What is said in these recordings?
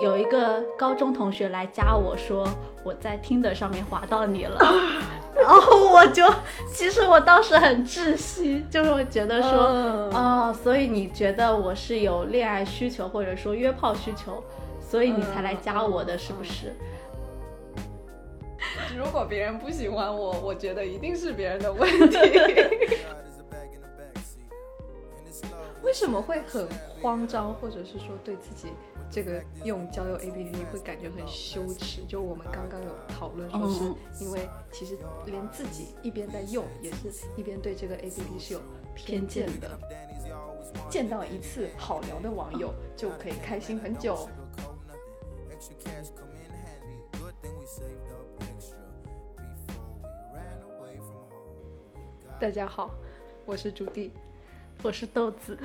有一个高中同学来加我说我在听的上面划到你了，然后我就其实我当时很窒息，就是我觉得说，哦，所以你觉得我是有恋爱需求或者说约炮需求，所以你才来加我的，是不是？如果别人不喜欢我，我觉得一定是别人的问题。为什么会很慌张，或者是说对自己这个用交友 APP 会感觉很羞耻？就我们刚刚有讨论说，是因为其实连自己一边在用，也是一边对这个 APP 是有偏见的。见到一次好聊的网友就可以开心很久。大家好，我是朱棣。我是豆子，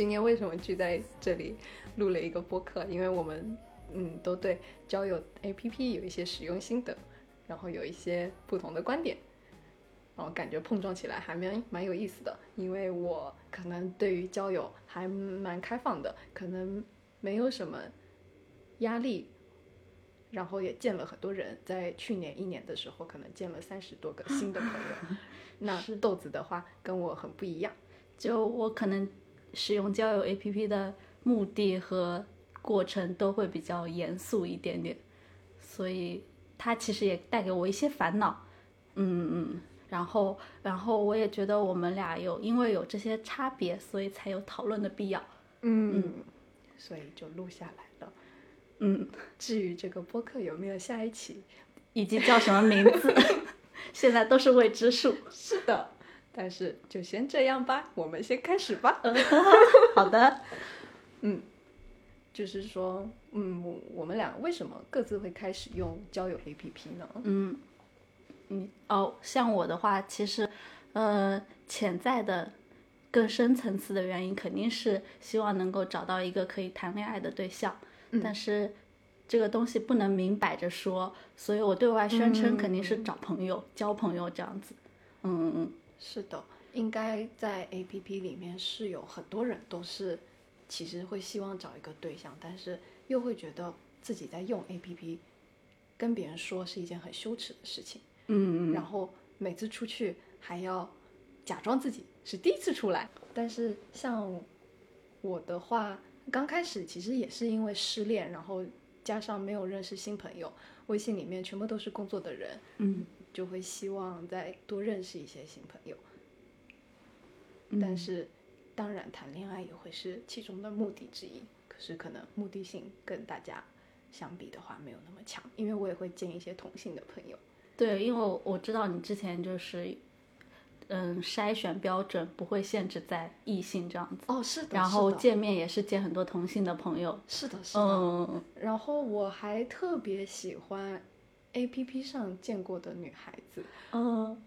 今天为什么聚在这里录了一个播客？因为我们嗯都对交友 APP 有一些使用心得，然后有一些不同的观点，然后感觉碰撞起来还蛮蛮有意思的。因为我可能对于交友还蛮开放的，可能没有什么压力，然后也见了很多人，在去年一年的时候，可能见了三十多个新的朋友。那豆子的话跟我很不一样。就我可能使用交友 APP 的目的和过程都会比较严肃一点点，所以它其实也带给我一些烦恼，嗯嗯，然后然后我也觉得我们俩有因为有这些差别，所以才有讨论的必要，嗯，所以就录下来了，嗯，至于这个播客有没有下一期，以及叫什么名字，现在都是未知数，是的。但是就先这样吧，我们先开始吧。好的，嗯，就是说，嗯，我我们俩为什么各自会开始用交友 APP 呢？嗯，嗯，哦，像我的话，其实，呃，潜在的更深层次的原因肯定是希望能够找到一个可以谈恋爱的对象，但是这个东西不能明摆着说，所以我对外宣称肯定是找朋友、交朋友这样子。嗯嗯嗯。是的，应该在 A P P 里面是有很多人都是，其实会希望找一个对象，但是又会觉得自己在用 A P P，跟别人说是一件很羞耻的事情。嗯嗯。然后每次出去还要假装自己是第一次出来。但是像我的话，刚开始其实也是因为失恋，然后加上没有认识新朋友，微信里面全部都是工作的人。嗯。就会希望再多认识一些新朋友，但是当然谈恋爱也会是其中的目的之一。可是可能目的性跟大家相比的话没有那么强，因为我也会见一些同性的朋友。对，因为我知道你之前就是嗯筛选标准不会限制在异性这样子。哦，是的。然后见面也是见很多同性的朋友。是的，是的。嗯。然后我还特别喜欢。A P P 上见过的女孩子，嗯，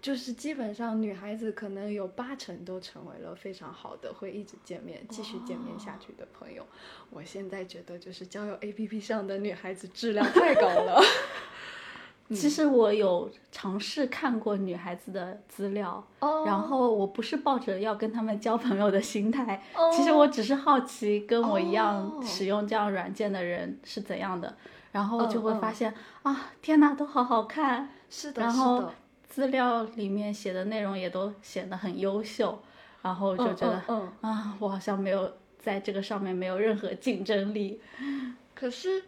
就是基本上女孩子可能有八成都成为了非常好的，会一直见面、继续见面下去的朋友。我现在觉得就是交友 A P P 上的女孩子质量太高了。其实我有尝试看过女孩子的资料，然后我不是抱着要跟他们交朋友的心态，其实我只是好奇跟我一样使用这样软件的人是怎样的。然后就会发现啊，天哪，都好好看，是的，然后资料里面写的内容也都显得很优秀，然后就觉得嗯啊，我好像没有在这个上面没有任何竞争力。可是，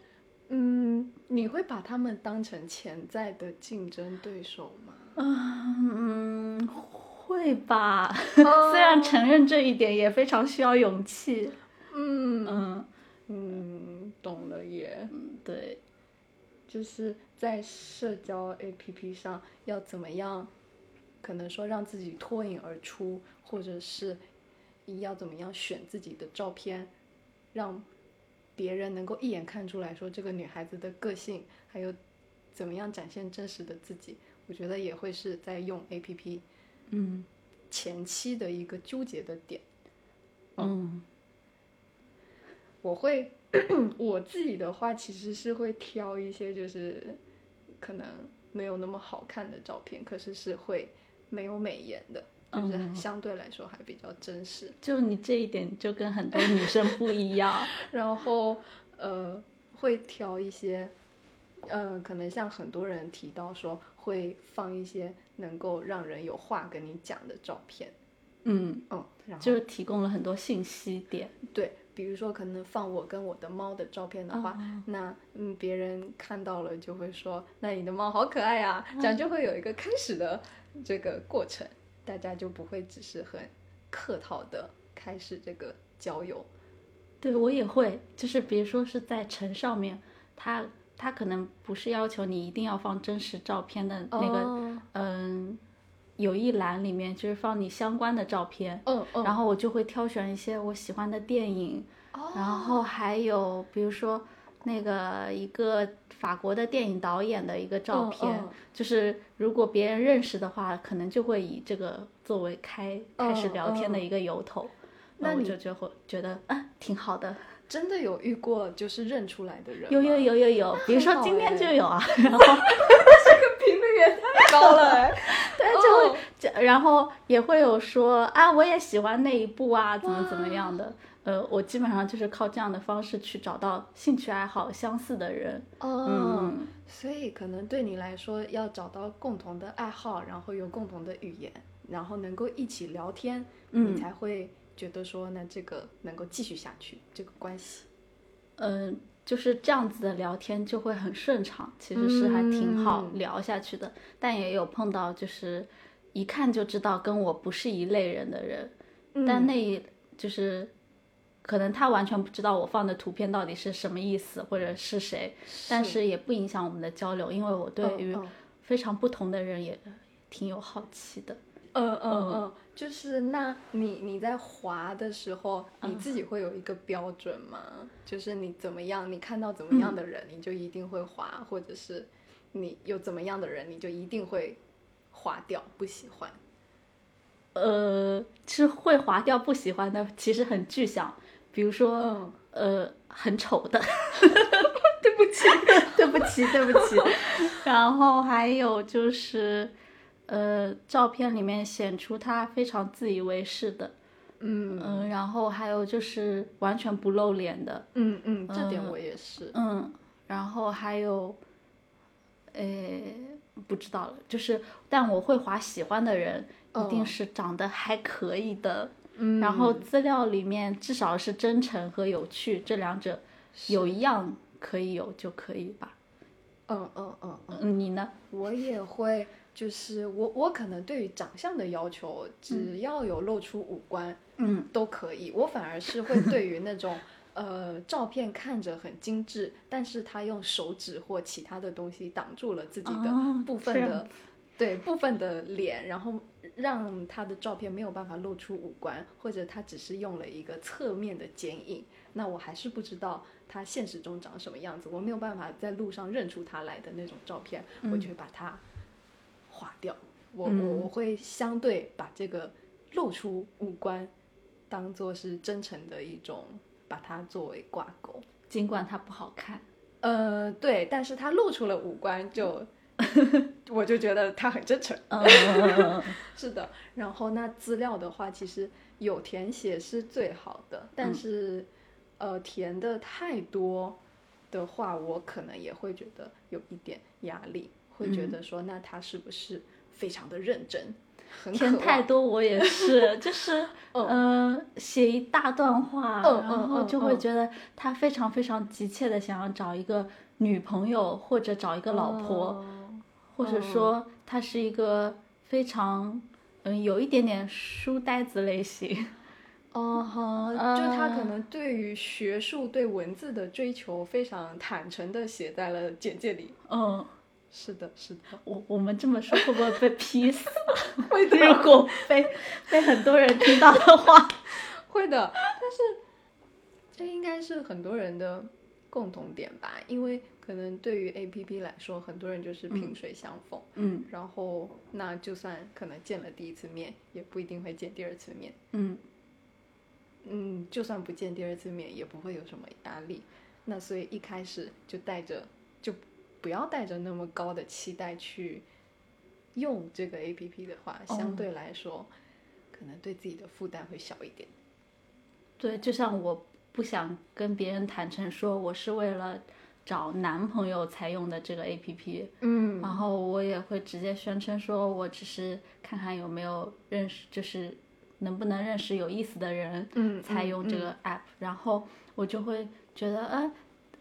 嗯，你会把他们当成潜在的竞争对手吗？嗯，会吧。虽然承认这一点也非常需要勇气。嗯嗯。嗯，懂了耶。嗯，对，就是在社交 APP 上要怎么样，可能说让自己脱颖而出，或者是要怎么样选自己的照片，让别人能够一眼看出来说这个女孩子的个性，还有怎么样展现真实的自己，我觉得也会是在用 APP，嗯，前期的一个纠结的点。嗯。我会 我自己的话，其实是会挑一些就是可能没有那么好看的照片，可是是会没有美颜的，就是相对来说还比较真实。就你这一点就跟很多女生不一样。然后呃，会挑一些，呃，可能像很多人提到说会放一些能够让人有话跟你讲的照片，嗯，嗯，然后就是提供了很多信息点。对，比如说可能放我跟我的猫的照片的话，那嗯别人看到了就会说，那你的猫好可爱啊，这样就会有一个开始的这个过程，大家就不会只是很客套的开始这个交友。对我也会，就是比如说是在城上面，他他可能不是要求你一定要放真实照片的那个，哦。嗯，有一栏里面就是放你相关的照片，嗯嗯，然后我就会挑选一些我喜欢的电影，哦。然后还有比如说那个一个法国的电影导演的一个照嗯片，嗯。就是如果别人认识的话，可能就会以这个作为开开始嗯聊天的一个由头，那你我就就会觉得啊挺好的。真的有遇过就是认出来的人，有有有有有，比如说今天哎。就有啊，然后频率也太高了哎，对就会这，然后也会有说啊，我也喜欢那一部啊，怎么怎么样的。呃，我基本上就是靠这样的方式去找到兴趣爱好相似的人。哦，嗯，所以可能对你来说，要找到共同的爱好，然后有共同的语言，然后能够一起聊天，嗯。你才会觉得说，那这个能够继续下去这个关系。嗯，就是这样子的聊天就会很顺畅，其实是还挺好嗯聊下去的。但也有碰到就是一看就知道跟我不是一类人的人，但那一就是可能他完全不知道我放的图片到底是什么意思或者是谁，但是也不影响我们的交流，因为我对于嗯非常不同的人也挺有好奇的。嗯嗯嗯，就是那你你在滑的时候，你自己会有一个标准吗？就是你怎么样，你看到怎么样的人，你就一定会滑，或者是你有怎么样的人，你就一定会划掉，不喜欢。呃，是会划掉不喜欢的，其实很具象，比如说，嗯呃，很丑的，对不起，对不起，对不起。然后还有就是，呃，照片里面显出他非常自以为是的，嗯嗯、然后还有就是完全不露脸的，嗯嗯，这点我也是。嗯，然后还有，诶，不知道了，就是，但我会划喜欢的人，一定哦是长得还可以的，嗯然后资料里面至少是真诚和有趣这两者有一样可以有就可以吧。嗯嗯嗯嗯，嗯，你呢？我也会，就是我我可能对于长相的要求，只要有露出五官，嗯，都可以。我反而是会 对于那种呃照片看着很精致，但是他用手指或其他的东西挡住了自己的哦部分的，对部分的脸，然后让他的照片没有办法露出五官，或者他只是用了一个侧面的剪影，那我还是不知道他现实中长什么样子，我没有办法在路上认出他来的那种照片，我就会把它划掉。我我嗯我会相对把这个露出五官当做是真诚的一种，把它作为挂钩。尽管它不好看，呃，对，但是他露出了五官就，我就觉得他很真诚。嗯，是的，然后那资料的话，其实有填写是最好的，但是、呃填的太多的话，我可能也会觉得有一点压力，会觉得说那他是不是非常的认真，填太多我也是，就是 嗯。嗯，写一大段话，嗯然后就会觉得他非常非常急切的想要找一个女朋友或者找一个老婆。哦或者说他是一个非常嗯有一点点书呆子类型，哦哈，就他可能对于学术、对文字的追求非常坦诚的写在了简介里。嗯，是的，是的，我我们这么说会不会被劈死？会的，如果被 被很多人听到的话，会的。但是这应该是很多人的共同点吧，因为可能对于 A P P 来说，很多人就是萍水相逢，嗯然后那就算可能见了第一次面，也不一定会见第二次面。嗯嗯，就算不见第二次面，也不会有什么压力。那所以一开始就带着，就不要带着那么高的期待去用这个 A P P 的话，相哦对来说，可能对自己的负担会小一点。对，就像我不想跟别人坦诚说我是为了找男朋友才用的这个 A P P，嗯。然后我也会直接宣称说我只是看看有没有认识，就是能不能认识有意思的人，嗯才用这个 app，、然后我就会觉得，呃，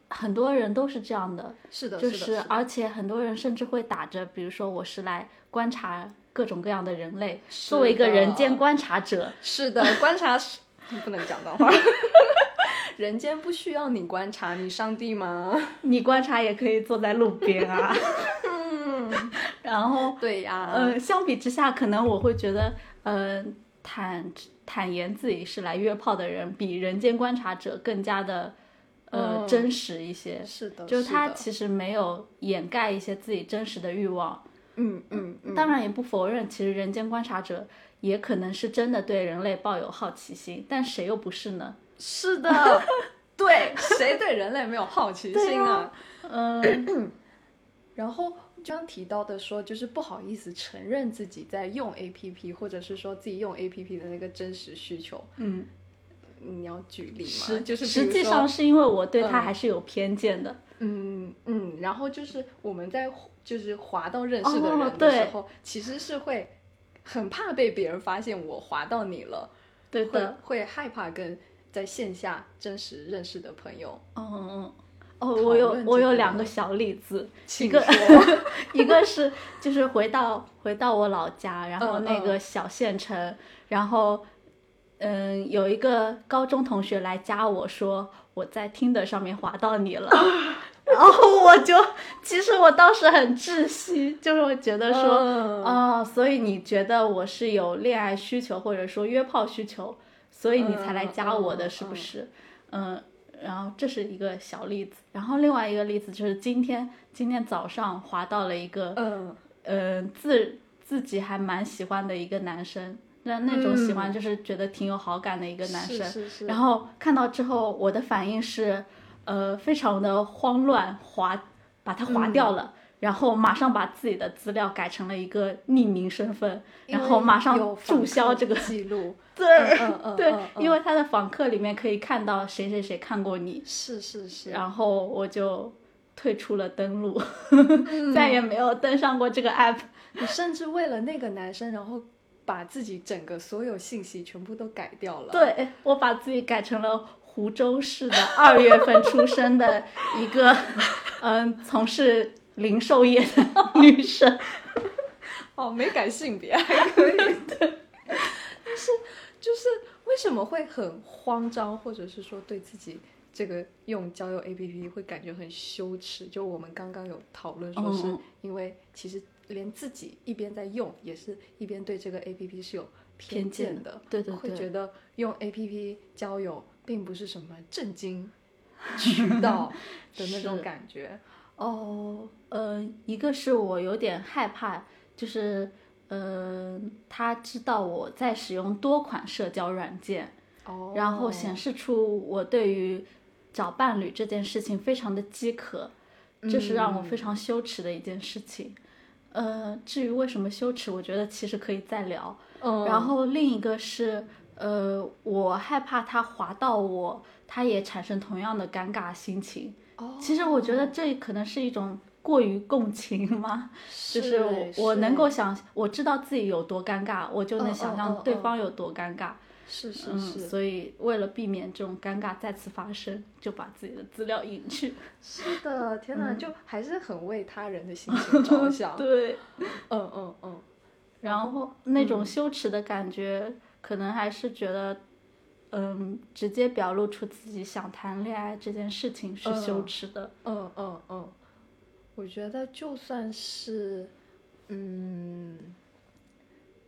很多人都是这样的，是的，就是的，而且很多人甚至会打着，比如说我是来观察各种各样的人类，作为一个人间观察者，是的，观察是 不能讲脏话。人间不需要你观察，你上帝吗？你观察也可以坐在路边啊。然后，对呀，呃，相比之下，可能我会觉得，呃，坦坦言自己是来约炮的人，比人间观察者更加的，呃，嗯真实一些。是的，就是他其实没有掩盖一些自己真实的欲望，嗯嗯嗯，当然也不否认，其实人间观察者也可能是真的对人类抱有好奇心，但谁又不是呢？是的，对，谁对人类没有好奇心啊？嗯，然后刚刚提到的说，就是不好意思承认自己在用 A P P，或者是说自己用 A P P 的那个真实需求。嗯，你要举例吗？实就是实际上是因为我对他嗯还是有偏见的。嗯嗯，然后就是我们在就是滑到认识的哦人的对时候，其实是会很怕被别人发现我滑到你了，对的，会害怕跟在线下真实认识的朋友。嗯嗯。哦，我有我有两个小例子，一个说 一个是就是回到回到我老家，然后嗯那个小县城，然后嗯有一个高中同学来加我说我在听的上面滑到你了，然后我就其实我当时很窒息，就是我觉得说嗯。哦，所以你觉得我是有恋爱需求或者说约炮需求，所以你才来加我的，嗯是不是？嗯，然后这是一个小例子，然后另外一个例子就是今天今天早上滑到了一个嗯。嗯自自己还蛮喜欢的一个男生，那那种喜欢就是觉得挺有好感的一个男生，是是是，然后看到之后我的反应是呃非常的慌乱，划把它划掉了。然后马上把自己的资料改成了一个匿名身份，然后马上注销这个记录。对，嗯嗯，对，因为他的访客里面可以看到谁谁谁看过你，是是是，然后我就退出了登录，嗯 再也没有登上过这个 app。你甚至为了那个男生，然后把自己整个所有信息全部都改掉了。，对我把自己改成了湖州市的二月份出生的一个，嗯，从事零售业的女生。哦，没改性别还可以。但是就是为什么会很慌张，或者是说对自己这个用交友 APP 会感觉很羞耻？就我们刚刚有讨论说，是嗯因为其实连自己一边在用，也是一边对这个 APP 是有偏见的，对对对，会觉得用 APP 交友并不是什么正经渠道 的那种感觉。哦，呃，一个是我有点害怕，就是，嗯、他知道我在使用多款社交软件，哦。然后显示出我对于找伴侣这件事情非常的饥渴，这是让我非常羞耻的一件事情。呃，至于为什么羞耻，我觉得其实可以再聊。嗯，然后另一个是，呃，我害怕他滑到我，他也产生同样的尴尬心情。哦其实我觉得这可能是一种过于共情吗？就是我是我能够想，我知道自己有多尴尬，我就能嗯想象对方有多尴尬。是是嗯，是，所以为了避免这种尴尬再次发生，就把自己的资料隐去。是的，天哪，就还是很为他人的心情 着想。对，嗯嗯嗯，然后那种羞耻的感觉，可能还是觉得，嗯，直接表露出自己想谈恋爱这件事情是羞耻的。嗯嗯嗯，我觉得就算是，嗯，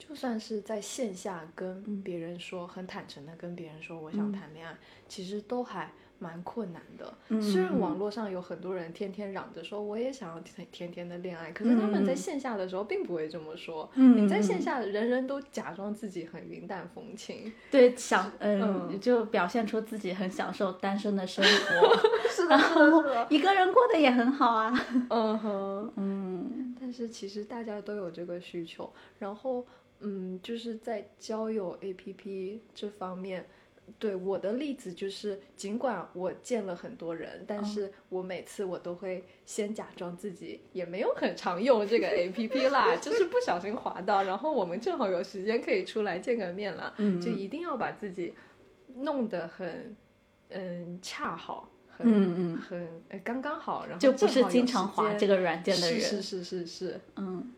就算是在线下跟别人说，很坦诚的跟别人说我想谈恋爱，其实都还蛮困难的。嗯虽然网络上有很多人天天嚷着说我也想要天天天的恋爱，可是他们在线下的时候并不会这么说。嗯你在线下，人人都假装自己很云淡风轻。对，想嗯，嗯就表现出自己很享受单身的生活，是然后一个人过得也很好啊。嗯哼，嗯但是其实大家都有这个需求，然后嗯，就是在交友 APP 这方面，对我的例子就是，尽管我见了很多人，但是我每次我都会先假装自己也没有很常用这个 A P P 啦，就是不小心滑到，然后我们正好有时间可以出来见个面了，嗯就一定要把自己弄得很嗯恰好，很嗯嗯，很呃刚刚好，然后就不是经常滑这个软件的人。是是是是是，嗯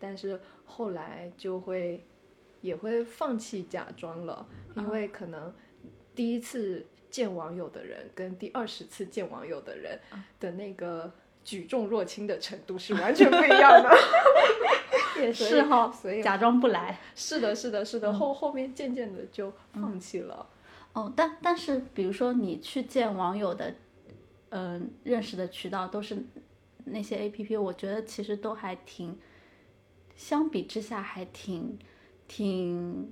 但是后来就会也会放弃假装了，因为可能第一次见网友的人跟第二十次见网友的人的那个举重若轻的程度是完全不一样的。也 是哈，所以假装不来。是的，是的，是的，后后面渐渐的就放弃了。哦，但但是比如说你去见网友的，嗯、认识的渠道都是那些 A P P，我觉得其实都还挺，相比之下还挺挺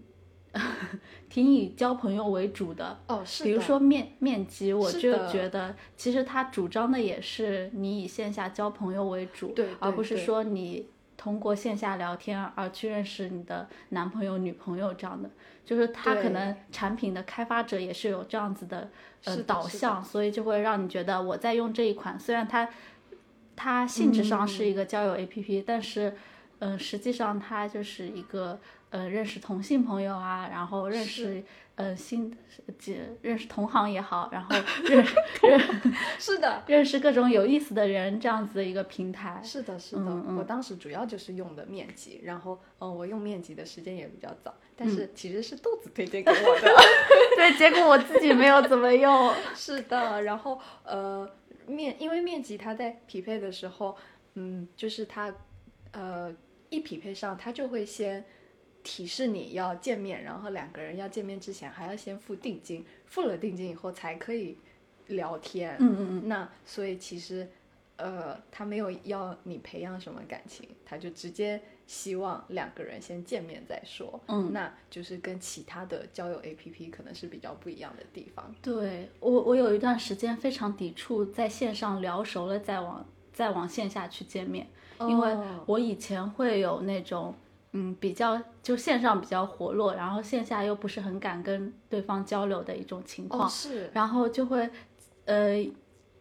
挺以交朋友为主的。哦，是比如说面面基，我就觉得其实他主张的也是你以线下交朋友为主，对对而不是说你通过线下聊天而去认识你的男朋友、女朋友这样的。就是他可能产品的开发者也是有这样子的呃导向，所以就会让你觉得我在用这一款，虽然它它性质上嗯是一个交友 APP，、但是嗯、呃实际上他就是一个呃认识同性朋友啊，然后认识呃新几认识同行也好，然后认 认是的，认识各种有意思的人这样子的一个平台。是的，是的，嗯嗯我当时主要就是用的面积，然后，嗯，我用面积的时间也比较早，但是其实是豆子推荐给我的。对，结果我自己没有怎么用。是的，然后呃面，因为面积它在匹配的时候，嗯，就是它呃一匹配上，他就会先提示你要见面，然后两个人要见面之前还要先付定金，付了定金以后才可以聊天。嗯嗯嗯，那所以其实，呃，他没有要你培养什么感情，他就直接希望两个人先见面再说。嗯，那就是跟其他的交友 APP 可能是比较不一样的地方。对我，我有一段时间非常抵触在线上聊熟了再往再往线下去见面，因为哦。我以前会有那种嗯比较就线上比较活络，然后线下又不是很敢跟对方交流的一种情况，哦是。然后就会呃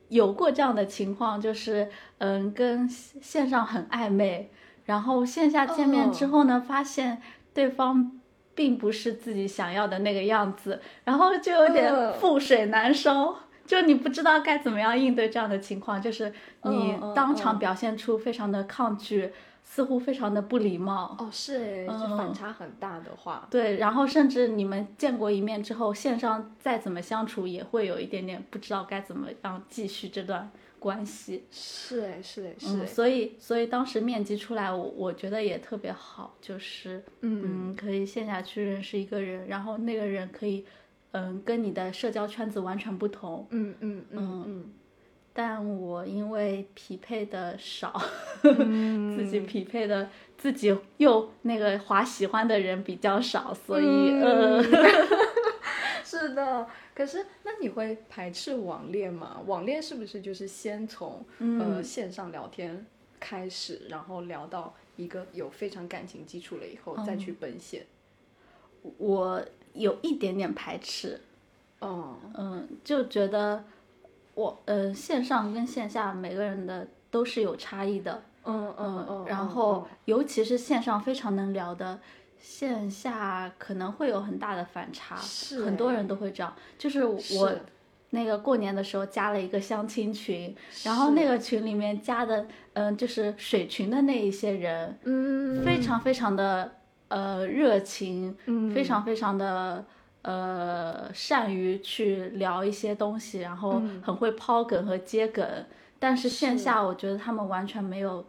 有过这样的情况，就是嗯跟线上很暧昧，然后线下见面之后呢，发现对方。并不是自己想要的那个样子，然后就有点呃覆水难收，就你不知道该怎么样应对这样的情况，就是你当场嗯表现出非常的抗拒，似乎非常的不礼貌，哦是哎，就嗯反差很大的话，对，然后甚至你们见过一面之后，线上再怎么相处，也会有一点点不知道该怎么样继续这段关系。是哎是哎是所以所以当时面基出来，我我觉得也特别好，就是嗯嗯，可以线下去认识一个人，然后那个人可以嗯跟你的社交圈子完全不同。嗯嗯嗯嗯但我因为匹配的少，嗯，自己匹配的自己又那个划喜欢的人比较少，所以、嗯呃。是的，可是那你会排斥网恋吗？网恋是不是就是先从、嗯呃线上聊天开始，然后聊到一个有非常感情基础了以后，再嗯去奔现？我有一点点排斥，哦，嗯，就觉得我呃线上跟线下每个人的都是有差异的，嗯嗯嗯，然后尤其是线上非常能聊的，线下可能会有很大的反差，是。很多欸人都会这样，就是我是。那个过年的时候加了一个相亲群，然后那个群里面加的嗯就是水群的那一些人，嗯。非常非常的呃热情，嗯。非常非常的呃善于去聊一些东西，然后嗯。很会抛梗和接梗。但是线下我觉得他们完全没有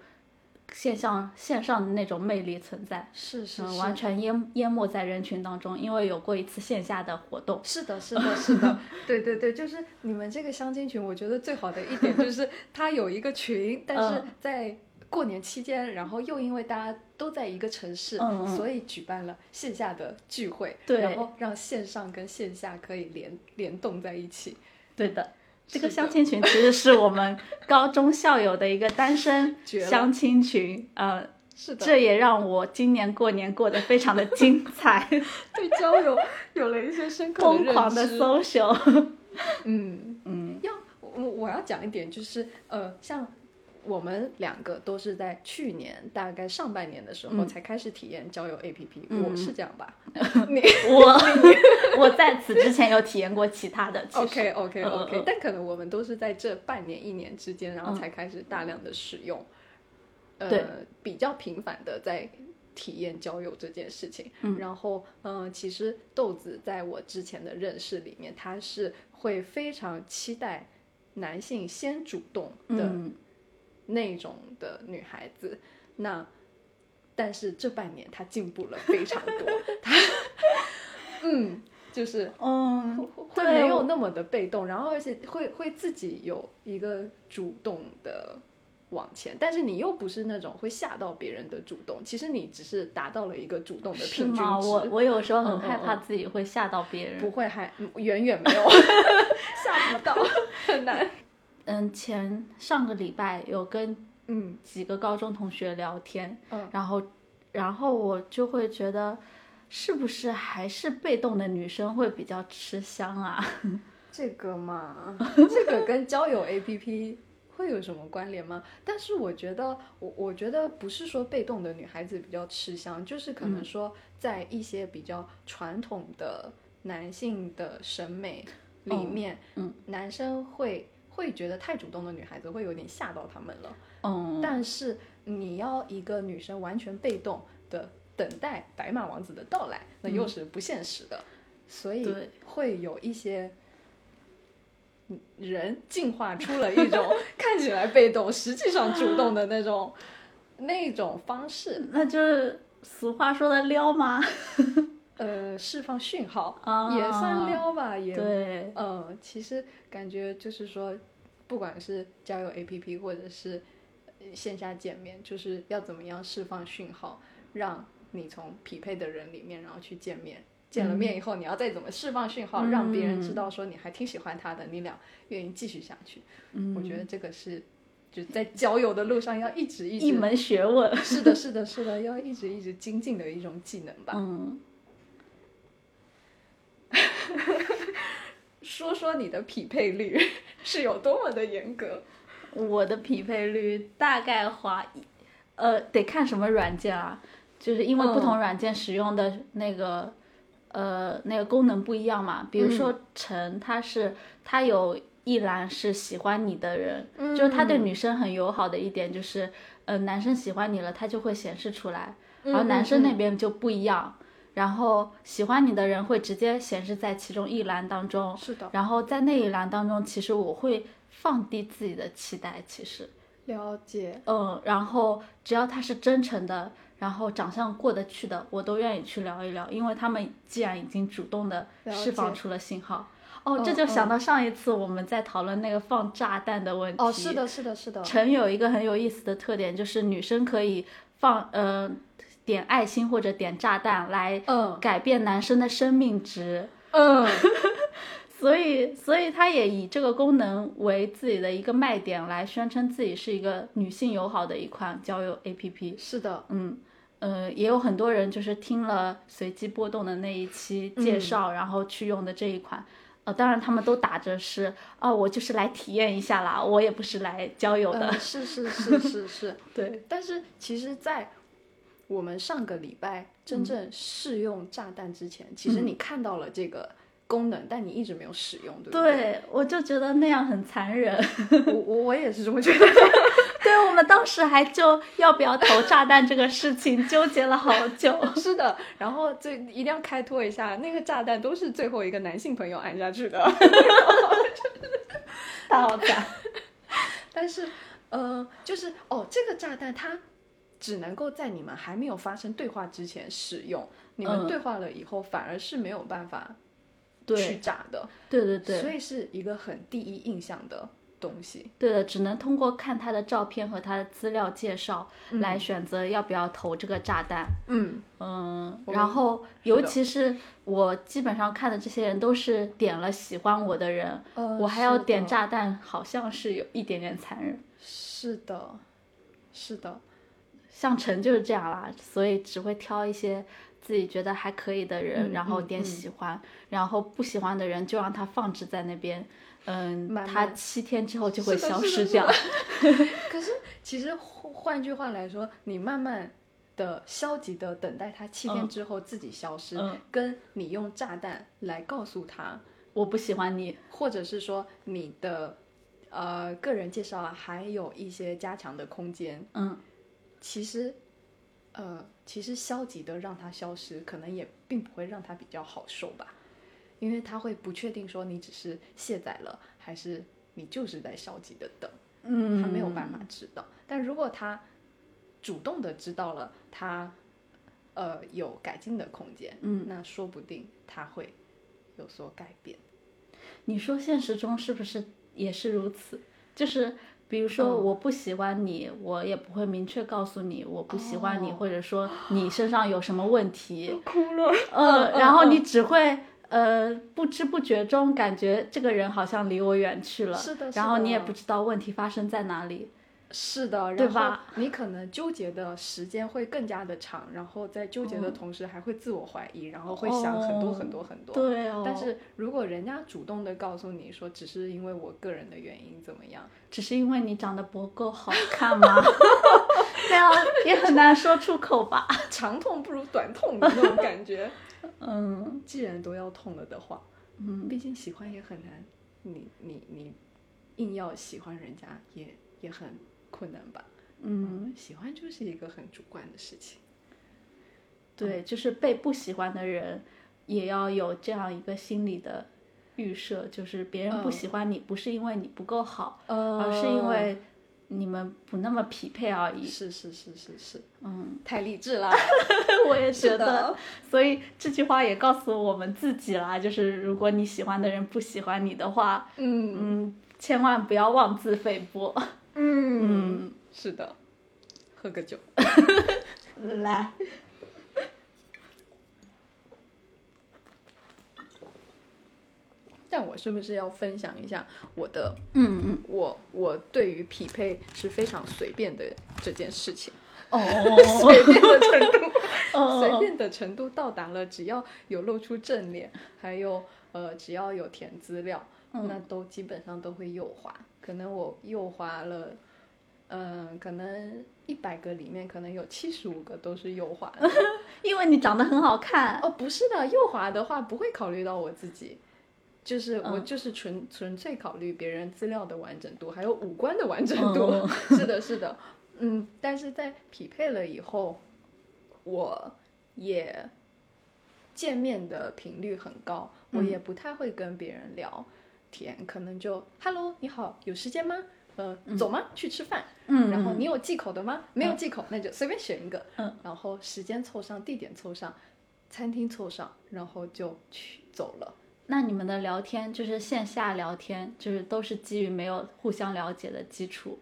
线上线上的那种魅力存在，嗯，是是是。完全淹淹没在人群当中。因为有过一次线下的活动，是的，是的，是的，对对对，就是你们这个相亲群，我觉得最好的一点就是 它有一个群，但是嗯。在过年期间，然后又因为大家都在一个城市，嗯嗯所以举办了线下的聚会，对然后让线上跟线下可以联联动在一起。对的。这个相亲群其实是我们 高中校友的一个单身相亲群，呃，是的，这也让我今年过年过得非常的精彩，对交友有了一些深刻的疯狂的 social。嗯，嗯要我我要讲一点，就是呃，像我们两个都是在去年大概上半年的时候嗯。才开始体验交友 APP，、嗯我是这样吧？你我 我在此之前有体验过其他的，其 OK OK 嗯 OK，、嗯。但可能我们都是在这半年一年之间，然后嗯。才开始大量的使用，对。呃，比较频繁的在体验交友这件事情。嗯。然后嗯、呃其实豆子在我之前的认识里面，他是会非常期待男性先主动的嗯那种的女孩子。那但是这半年她进步了非常多，她嗯，就是嗯，会没有那么的被动，然后而且会会自己有一个主动的往前，但是你又不是那种会吓到别人的主动，其实你只是达到了一个主动的平均？值，我我有时候很害怕嗯自己会吓到别人。不会还嗯远远没有 吓不到，很难。嗯，前上个礼拜有跟嗯几个高中同学聊天，嗯然后然后我就会觉得，是不是还是被动的女生会比较吃香啊？这个嘛，这个跟交友 APP 会有什么关联吗？但是我觉得，我我觉得不是说被动的女孩子比较吃香，就是可能说在一些比较传统的男性的审美里面，嗯男生会会觉得太主动的女孩子会有点吓到他们了。嗯，但是你要一个女生完全被动的等待白马王子的到来，那又是不现实的，所以会有一些人进化出了一种 看起来被动，实际上主动的那种 那种方式，那就是俗话说的撩吗？呃，释放讯号、啊也算撩吧，也对，嗯，其实感觉就是说，不管是交友 APP 或者是呃线下见面，就是要怎么样释放讯号，让你从匹配的人里面，然后去见面。见了面以后，你要再怎么释放讯号，让别人知道说你还挺喜欢他的，你俩愿意继续下去。嗯，我觉得这个是就在交友的路上要一直一直一门学问。是的，是的，是的，要一直一直精进的一种技能吧。嗯，说说你的匹配率是有多么的严格？我的匹配率大概花，呃，得看什么软件啊，就是因为不同软件使用的那个，呃，那个功能不一样嘛。比如说陈，它是它有一栏是喜欢你的人，就是它对女生很友好的一点就是，呃，男生喜欢你了，它就会显示出来，嗯而男生那边就不一样。然后喜欢你的人会直接显示在其中一栏当中，是的，然后在那一栏当中，其实我会放低自己的期待，其实，了解。嗯，然后只要他是真诚的，然后长相过得去的，我都愿意去聊一聊，因为他们既然已经主动的释放出了信号，哦，嗯这就想到上一次我们在讨论那个放炸弹的问题，哦，是的，是的，是的。陈有一个很有意思的特点，就是女生可以放呃点爱心或者点炸弹来嗯改变男生的生命值。嗯，所以，所以他也以这个功能为自己的一个卖点，来宣称自己是一个女性友好的一款交友 APP。是的，嗯，呃，也有很多人就是听了随机波动的那一期介绍，然后去用的这一款。呃，当然他们都打着是，哦，我就是来体验一下啦，我也不是来交友的。嗯是是是是是。对，但是其实，在我们上个礼拜真正试用炸弹之前，其实你看到了这个功能，但你一直没有使用，对不对？对，我就觉得那样很残忍。我我我也是这么觉得。对我们当时还就要不要投炸弹这个事情纠结了好久。是的，然后最一定要开脱一下，那个炸弹都是最后一个男性朋友按下去的。太好惨。但是，呃，就是哦，这个炸弹它只能够在你们还没有发生对话之前使用，你们嗯。对话了以后，反而是没有办法对。去炸的，对对对，所以是一个很第一印象的东西。对的，只能通过看他的照片和他的资料介绍来选择要不要投这个炸弹。嗯，嗯，然后尤其是我基本上看的这些人都是点了喜欢我的人，呃我还要点炸弹，好像是有一点点残忍。是的，是的，像陈就是这样啦，所以只会挑一些自己觉得还可以的人，嗯然后点喜欢，然后不喜欢的人就让他放置在那边，嗯，慢慢他七天之后就会消失掉。可是其实换换句话来说，你慢慢的消极的等待他七天嗯之后自己消失，嗯跟你用炸弹来告诉他，我不喜欢你，或者是说你的呃个人介绍啊还有一些加强的空间，嗯其实呃其实消极的让它消失，可能也并不会让它比较好受吧，因为它会不确定说你只是卸载了，还是你就是在消极的等。嗯，他没有办法知道。但如果他主动的知道了他呃有改进的空间，嗯，那说不定他会有所改变。你说现实中是不是也是如此？就是比如说嗯我不喜欢你，我也不会明确告诉你我不喜欢你，哦或者说你身上有什么问题，哭了。呃，嗯然后嗯你只会呃不知不觉中感觉这个人好像离我远去了，是的是然后你也不知道问题发生在哪里。是的，然后对吧你可能纠结的时间会更加的长，然后在纠结的嗯同时还会自我怀疑，然后会想很多哦很多很多。对哦，但是如果人家主动的告诉你说，只是因为我个人的原因怎么样，只是因为你长得不够好看吗？这样也很难说出口吧。长痛不如短痛的那种感觉。嗯既然都要痛了的话，嗯，毕竟喜欢也很难，你你你硬要喜欢人家也也很困难吧？嗯，喜欢就是一个很主观的事情。对，就是被不喜欢的人也要有这样一个心理的预设，就是别人不嗯喜欢你，不是因为你不够好，呃而是因为你们不那么匹配而已。是是是是是，嗯，太励志了。我也觉得，所以这句话也告诉我们自己啦，就是如果你喜欢的人不喜欢你的话，嗯嗯，千万不要妄自菲薄。嗯，嗯，是的，喝个酒。来，但我是不是要分享一下我的嗯嗯，我我对于匹配是非常随便的这件事情？哦，随便的程度，哦。随便的程度到达了，只要有露出正脸，还有呃，只要有填资料，嗯。那都基本上都会右滑。可能我右滑了，嗯、可能一百个里面可能有七十五个都是右滑的。因为你长得很好看。哦，不是的，右滑的话不会考虑到我自己。就是我嗯就是纯、纯粹考虑别人资料的完整度，还有五官的完整度。嗯 是的，是的，嗯，但是在匹配了以后，我也见面的频率很高，我嗯也不太会跟别人聊天，可能就 “hello，你好，有时间吗？呃，走吗？去吃饭。嗯，然后你有忌口的吗？没有忌口，那就随便选一个。嗯，然后时间凑上，地点凑上，餐厅凑上，然后就去走了。那你们的聊天就是线下聊天，就是都是基于没有互相了解的基础，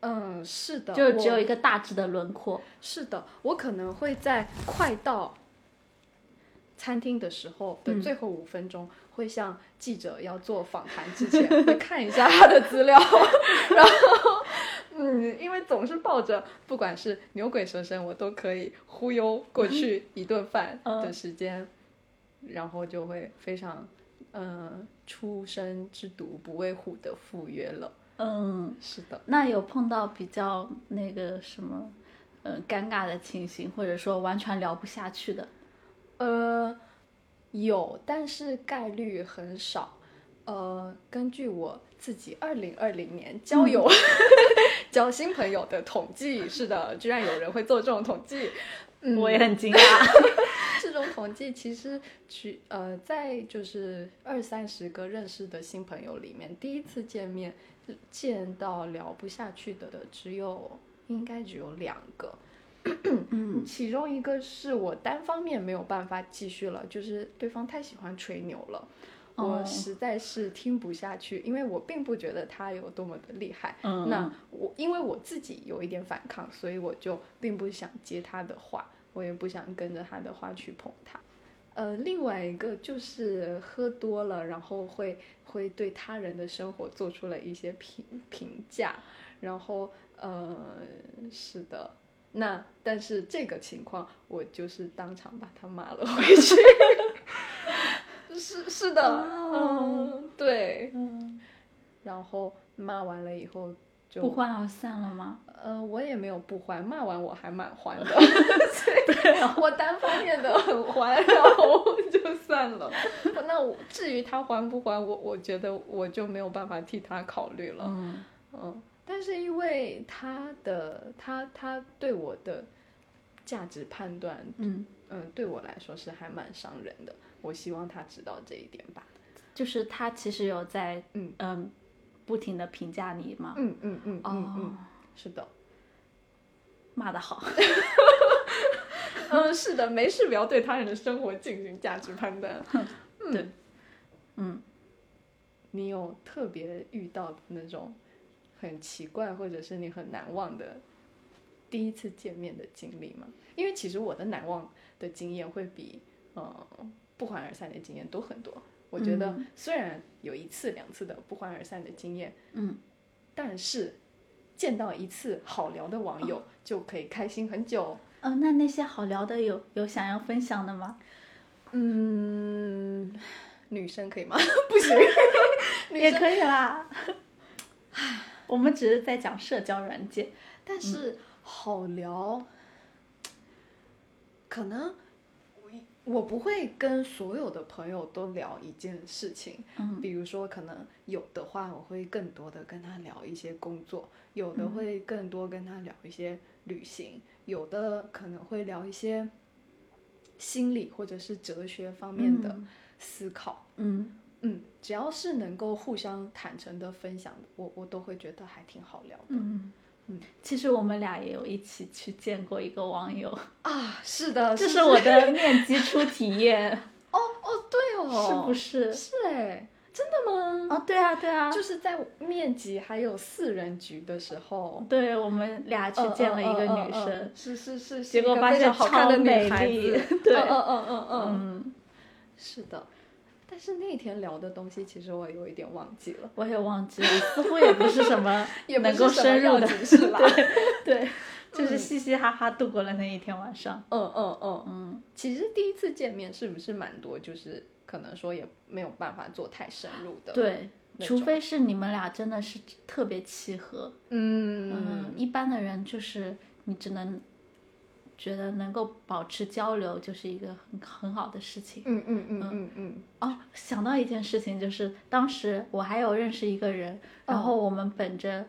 嗯，是的，就是只有一个大致的轮廓。是的，我可能会在快到餐厅的时候的嗯最后五分钟，会向记者要做访谈之前，会看一下他的资料，然后，嗯，因为总是抱着不管是牛鬼蛇神，我都可以忽悠过去一顿饭 嗯的时间，然后就会非常，嗯、初生之犊不畏虎的赴约了。嗯，是的。那有碰到比较那个什么，呃，尴尬的情形，或者说完全聊不下去的？呃，有，但是概率很少。呃，根据我自己二零二零年交友、交新朋友的统计，是的，居然有人会做这种统计。嗯，我也很惊讶。这种统计其实去呃，在就是二三十个认识的新朋友里面，第一次见面见到聊不下去的的只有应该只有两个。嗯其中一个是我单方面没有办法继续了，就是对方太喜欢吹牛了，哦我实在是听不下去，因为我并不觉得他有多么的厉害。嗯，那我因为我自己有一点反抗，所以我就并不想接他的话，我也不想跟着他的话去捧他。呃，另外一个就是喝多了，然后会会对他人的生活做出了一些评评价，然后呃，是的，那但是这个情况，我就是当场把他骂了回去。是是的，嗯，对，嗯，然后骂完了以后就不欢而散了吗？呃，我也没有不欢，骂完我还蛮欢的，对啊，我单方面的很欢，然后就算了。那我至于他还不还，我我觉得我就没有办法替他考虑了。嗯嗯，但是因为他的他他对我的价值判断，嗯，嗯，对我来说是还蛮伤人的。我希望他知道这一点吧。就是他其实有在嗯嗯不停的评价你嘛。嗯嗯嗯嗯哦嗯，，是的，骂的好。嗯，是的，没事不要对他人的生活进行价值判断。对，嗯，你有特别遇到那种很奇怪或者是你很难忘的第一次见面的经历吗？因为其实我的难忘的经验会比呃不欢而散的经验多很多。我觉得虽然有一次两次的不欢而散的经验，嗯，但是见到一次好聊的网友就可以开心很久。呃，那那些好聊的有有想要分享的吗？嗯，女生可以吗？不行，也可以啦。我们只是在讲社交软件。但是好聊，可能我我不会跟所有的朋友都聊一件事情，嗯比如说可能有的话，我会更多的跟他聊一些工作，有的会更多跟他聊一些旅行，有的可能会聊一些心理或者是哲学方面的思考。嗯嗯，只要是能够互相坦诚的分享，我我都会觉得还挺好聊的。嗯嗯，其实我们俩也有一起去见过一个网友，啊，是的，这是我的面基初体验，哦哦，对哦，是不是？是哎，真的吗？哦，对啊，对啊，就是在面基还有四人局的时候，对我们俩去见了一个女嗯嗯嗯嗯生嗯，是是是，结果发现好看的女孩丽。子，对。嗯嗯嗯嗯嗯，嗯，是的。但是那天聊的东西，其实我有一点忘记了，我也忘记了，似乎也不是什么 也能够深入的是吧。对对，就是嗯嘻嘻哈哈度过了那一天晚上。嗯嗯嗯，嗯，其实第一次见面是不是蛮多，就是可能说也没有办法做太深入的。，对，除非是你们俩真的是特别契合，嗯嗯，一般的人就是你只能觉得能够保持交流就是一个很很好的事情。嗯嗯嗯嗯嗯，哦，想到一件事情，就是当时我还有认识一个人，然后我们本着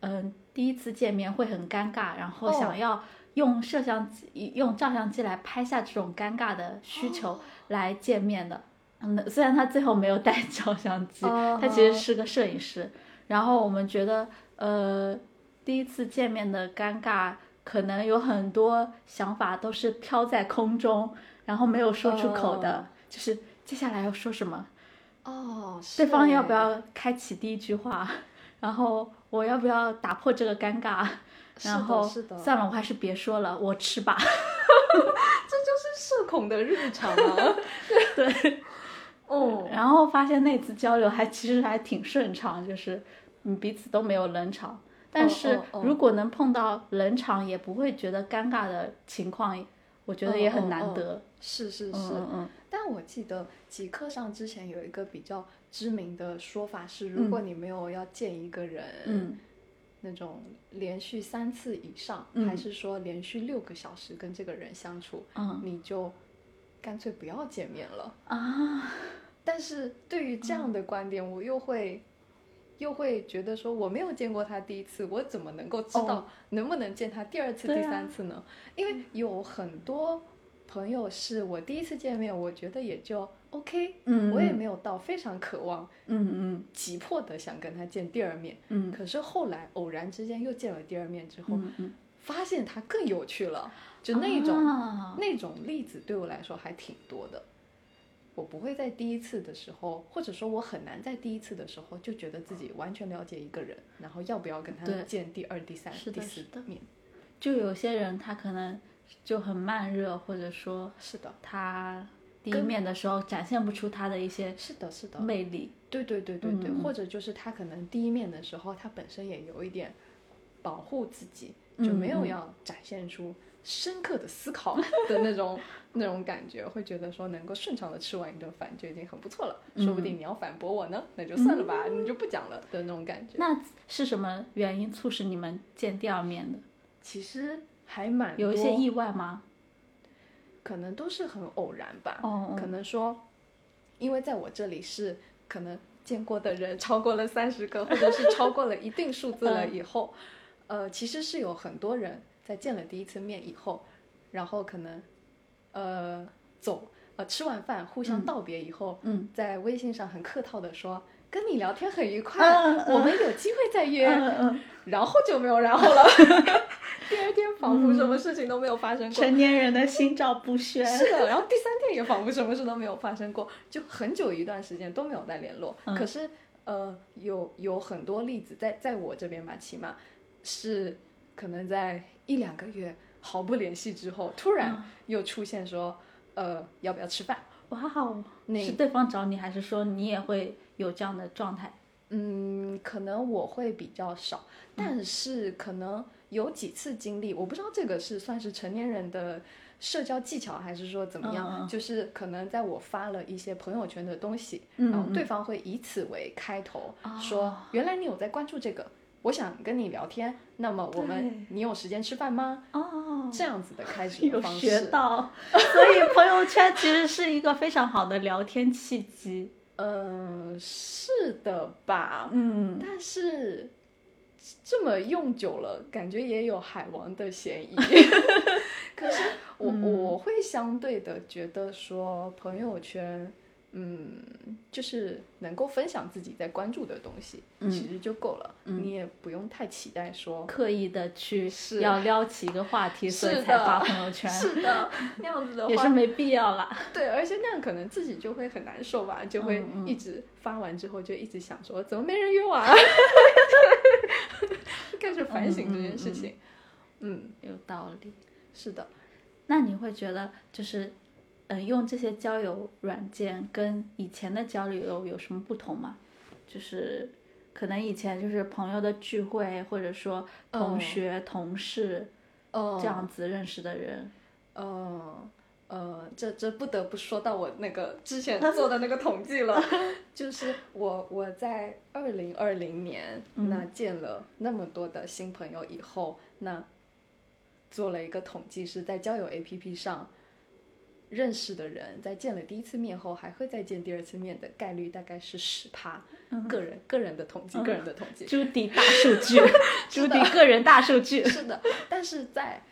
嗯、第一次见面会很尴尬，然后想要用摄像机、用照相机来拍下这种尴尬的需求来见面的。嗯，虽然他最后没有带照相机，哦他其实是个摄影师。然后我们觉得，呃，第一次见面的尴尬，可能有很多想法都是飘在空中，然后没有说出口的，哦就是接下来要说什么，哦，对方要欸不要开启第一句话，然后我要不要打破这个尴尬，然后是的算了，我还是别说了，我吃吧。这就是社恐的日常啊？对，哦，然后发现那次交流还其实还挺顺畅，就是嗯彼此都没有冷场。但是如果能碰到冷场也不会觉得尴尬的情况，我觉得也很难得。是是是，嗯嗯。但我记得极客上之前有一个比较知名的说法是，如果你没有要见一个人，嗯。那种连续三次以上，嗯。还是说连续六个小时跟这个人相处，嗯。你就干脆不要见面了。嗯啊，但是对于这样的观点，我又会又会觉得说，我没有见过他第一次，我怎么能够知道能不能见他第二次、第三次呢？因为有很多朋友是我第一次见面，我觉得也就 OK，嗯，我也没有到非常渴望、嗯嗯急迫的想跟他见第二面。嗯可是后来偶然之间又见了第二面之后，发现他更有趣了，就那种、啊那种例子对我来说还挺多的。我不会在第一次的时候，或者说我很难在第一次的时候就觉得自己完全了解一个人，然后要不要跟他见第二、第三、第四的面。就有些人他可能就很慢热，或者说是的，他第一面的时候展现不出他的一些是的，是的，魅力。对对对对对，或者就是他可能第一面的时候，他本身也有一点保护自己，就没有要展现出深刻的思考的那种那种感觉，会觉得说能够顺畅的吃完一顿饭就已经很不错了，说不定你要反驳我呢，那就算了吧，你就不讲了的那种感觉。那是什么原因促使你们见第二面的？其实还蛮有一些意外吗？可能都是很偶然吧。哦，可能说，因为在我这里是可能见过的人超过了三十个，或者是超过了一定数字了以后，呃，其实是有很多人在见了第一次面以后，然后可能呃走呃吃完饭互相道别以后，嗯，在微信上很客套的说跟你聊天很愉快，我们有机会再约，嗯嗯，然后就没有然后了。第二天仿佛什么事情都没有发生过。成年人的心照不宣。是的，然后第三天也仿佛什么事都没有发生过，就很久一段时间都没有再联络。嗯可是呃，有有很多例子在在我这边吧，起码是可能在一两个月毫不联系之后，突然又出现说，呃，要不要吃饭？哇是对方找你，还是说你也会有这样的状态？嗯，可能我会比较少，但是可能有几次经历，我不知道这个是算是成年人的社交技巧，还是说怎么样？嗯嗯就是可能在我发了一些朋友圈的东西，嗯然后对方会以此为开头，哦说原来你有在关注这个，我想跟你聊天，那么我们你有时间吃饭吗？哦，这样子的开始的有方学式。到，所以朋友圈其实是一个非常好的聊天契机。嗯，是的吧？嗯，但是这么用久了，感觉也有海王的嫌疑。可是我、嗯我会相对的觉得说，朋友圈，嗯，就是能够分享自己在关注的东西，嗯其实就够了。你也不用太期待说。刻意的去是要撩起一个话题，所以才发朋友圈，是的，那样子的 话也是没必要啦。对，而且那样可能自己就会很难受吧，就会一直发完之后就一直想说，怎么没人约我啊？就开始反省这件事情。嗯有道理。是的，那你会觉得就是，嗯、用这些交友软件跟以前的交流有什么不同吗？就是可能以前就是朋友的聚会，或者说同嗯学、同事哦这样子认识的人。呃呃，这这不得不说到我那个之前 做的那个统计了，就是我我在二零二零年、那见了那么多的新朋友以后，那做了一个统计，是在交友 APP 上认识的人，在见了第一次面后，还会再见第二次面的概率大概是十趴。个人个人的统计，个人的统计。朱迪大数据，朱迪个人大数据。是的，但是在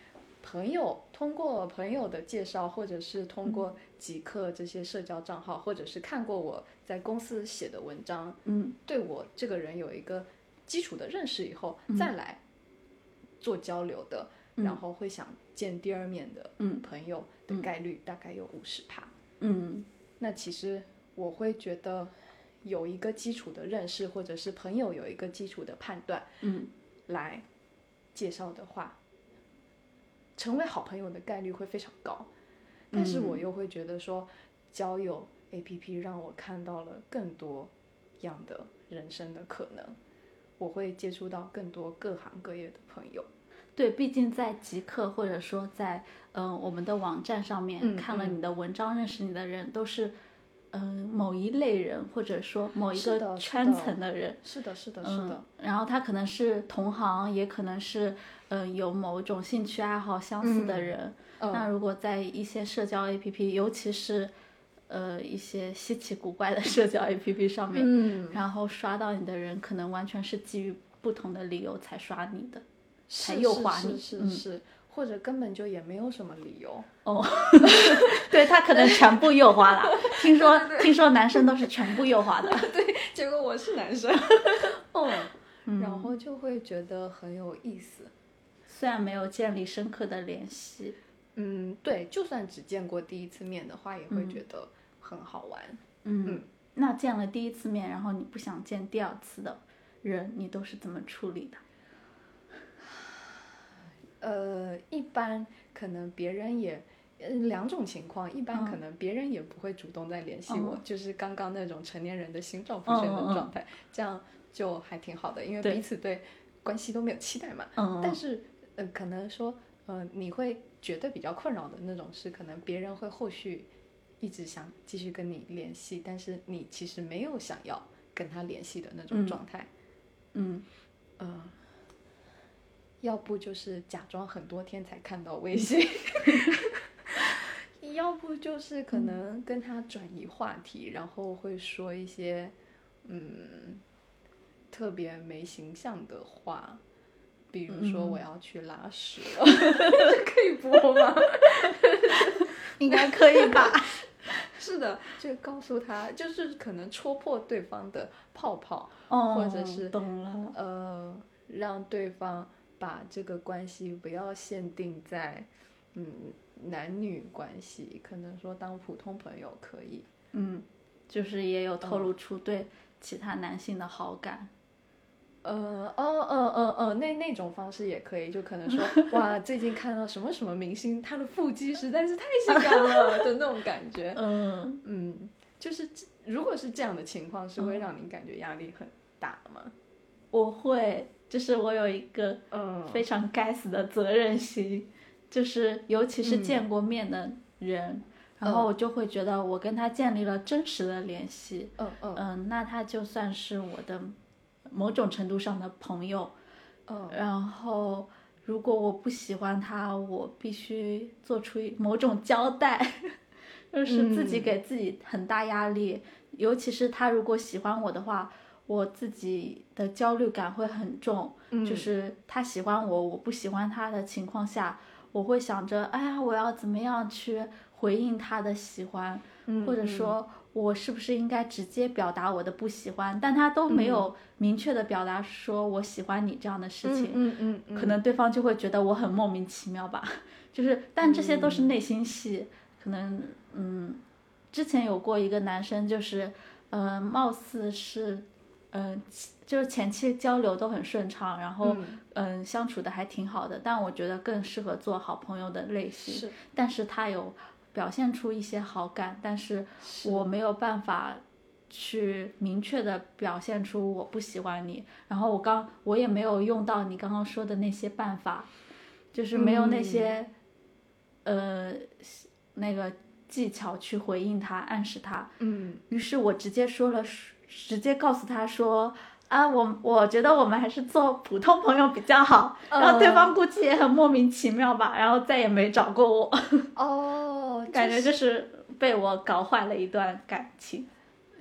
朋友通过朋友的介绍，或者是通过极客这些社交账号，或者是看过我在公司写的文章，嗯，对我这个人有一个基础的认识以后，再来做交流的，然后会想见第二面的嗯朋友的概率大概有五十趴。嗯那其实我会觉得有一个基础的认识，或者是朋友有一个基础的判断，嗯来介绍的话，成为好朋友的概率会非常高。但是我又会觉得说，交友 APP 让我看到了更多样的人生的可能，我会接触到更多各行各业的朋友。对，毕竟在极客或者说在嗯、呃我们的网站上面、嗯看了你的文章，认识你的人都是嗯、某一类人，或者说某一个圈层的人。是的，是的，是嗯的，，然后他可能是同行，也可能是嗯、呃有某种兴趣爱好相似的人。嗯那如果在一些社交 APP，尤其是呃一些稀奇古怪的社交 APP 上面，嗯，然后刷到你的人，可能完全是基于不同的理由才刷你的。才是是是诱惑你嗯是是，或者根本就也没有什么理由。哦，对他可能全部诱惑了。听说听说男生都是全部诱惑的。对结果我是男生，哦，然后就会觉得很有意思。虽然没有建立深刻的联系，嗯，对，就算只见过第一次面的话，也会觉得很好玩。嗯，那见了第一次面，然后你不想见第二次的人，你都是怎么处理的？呃，一般可能别人也。呃，两种情况，一般可能别人也不会主动再联系我，就是刚刚那种成年人的心照不宣的状态，这样就还挺好的，因为彼此对关系都没有期待嘛。嗯，但是呃，可能说，呃，你会觉得比较困扰的那种是，可能别人会后续一直想继续跟你联系，但是你其实没有想要跟他联系的那种嗯状态。嗯嗯，要不就是假装很多天才看到微信，要不就是可能跟他转移话题，然后会说一些嗯特别没形象的话，比如说嗯我要去拉屎了，这可以播吗？应该可以吧？是的，就告诉他，就是可能戳破对方的泡泡，哦，或者是懂了。呃，让对方把这个关系不要限定在嗯男女关系，可能说当普通朋友可以。嗯，就是也有透露出对其他男性的好感。呃，哦，哦哦哦，那那种方式也可以，就可能说，哇，最近看到什么什么明星，他的腹肌实在是太性感了的那种感觉。嗯，嗯，就是如果是这样的情况，是会让你感觉压力很大吗？我会，就是我有一个嗯，非常该死的责任心，就是尤其是嗯。见过面的人，然后我就会觉得我跟他建立了真实的联系，嗯嗯。嗯，那他就算是我的某种程度上的朋友，嗯。然后如果我不喜欢他，我必须做出某种交代，就是自己嗯。给自己很大压力，尤其是他如果喜欢我的话，我自己的焦虑感会很重，嗯，就是他喜欢我，我不喜欢他的情况下，我会想着，哎呀，我要怎么样去回应他的喜欢，嗯或者说我是不是应该直接表达我的不喜欢，但他都没有明确的表达说我喜欢你这样的事情，嗯嗯嗯，可能对方就会觉得我很莫名其妙吧。就是，但这些都是内心戏，可能嗯，之前有过一个男生，就是嗯、呃貌似是嗯、就是前期交流都很顺畅，然后嗯。嗯、相处的还挺好的，但我觉得更适合做好朋友的类型。是。但是他有表现出一些好感，但是是。我没有办法去明确的表现出我不喜欢你，然后我刚我也没有用到你刚刚说的那些办法，就是没有那些、呃那个技巧去回应他、暗示他，嗯。于是我直接说了，直接告诉他说。啊，我我觉得我们还是做普通朋友比较好，然后对方估计也很莫名其妙吧，然后再也没找过我。哦，感觉就是被我搞坏了一段感情。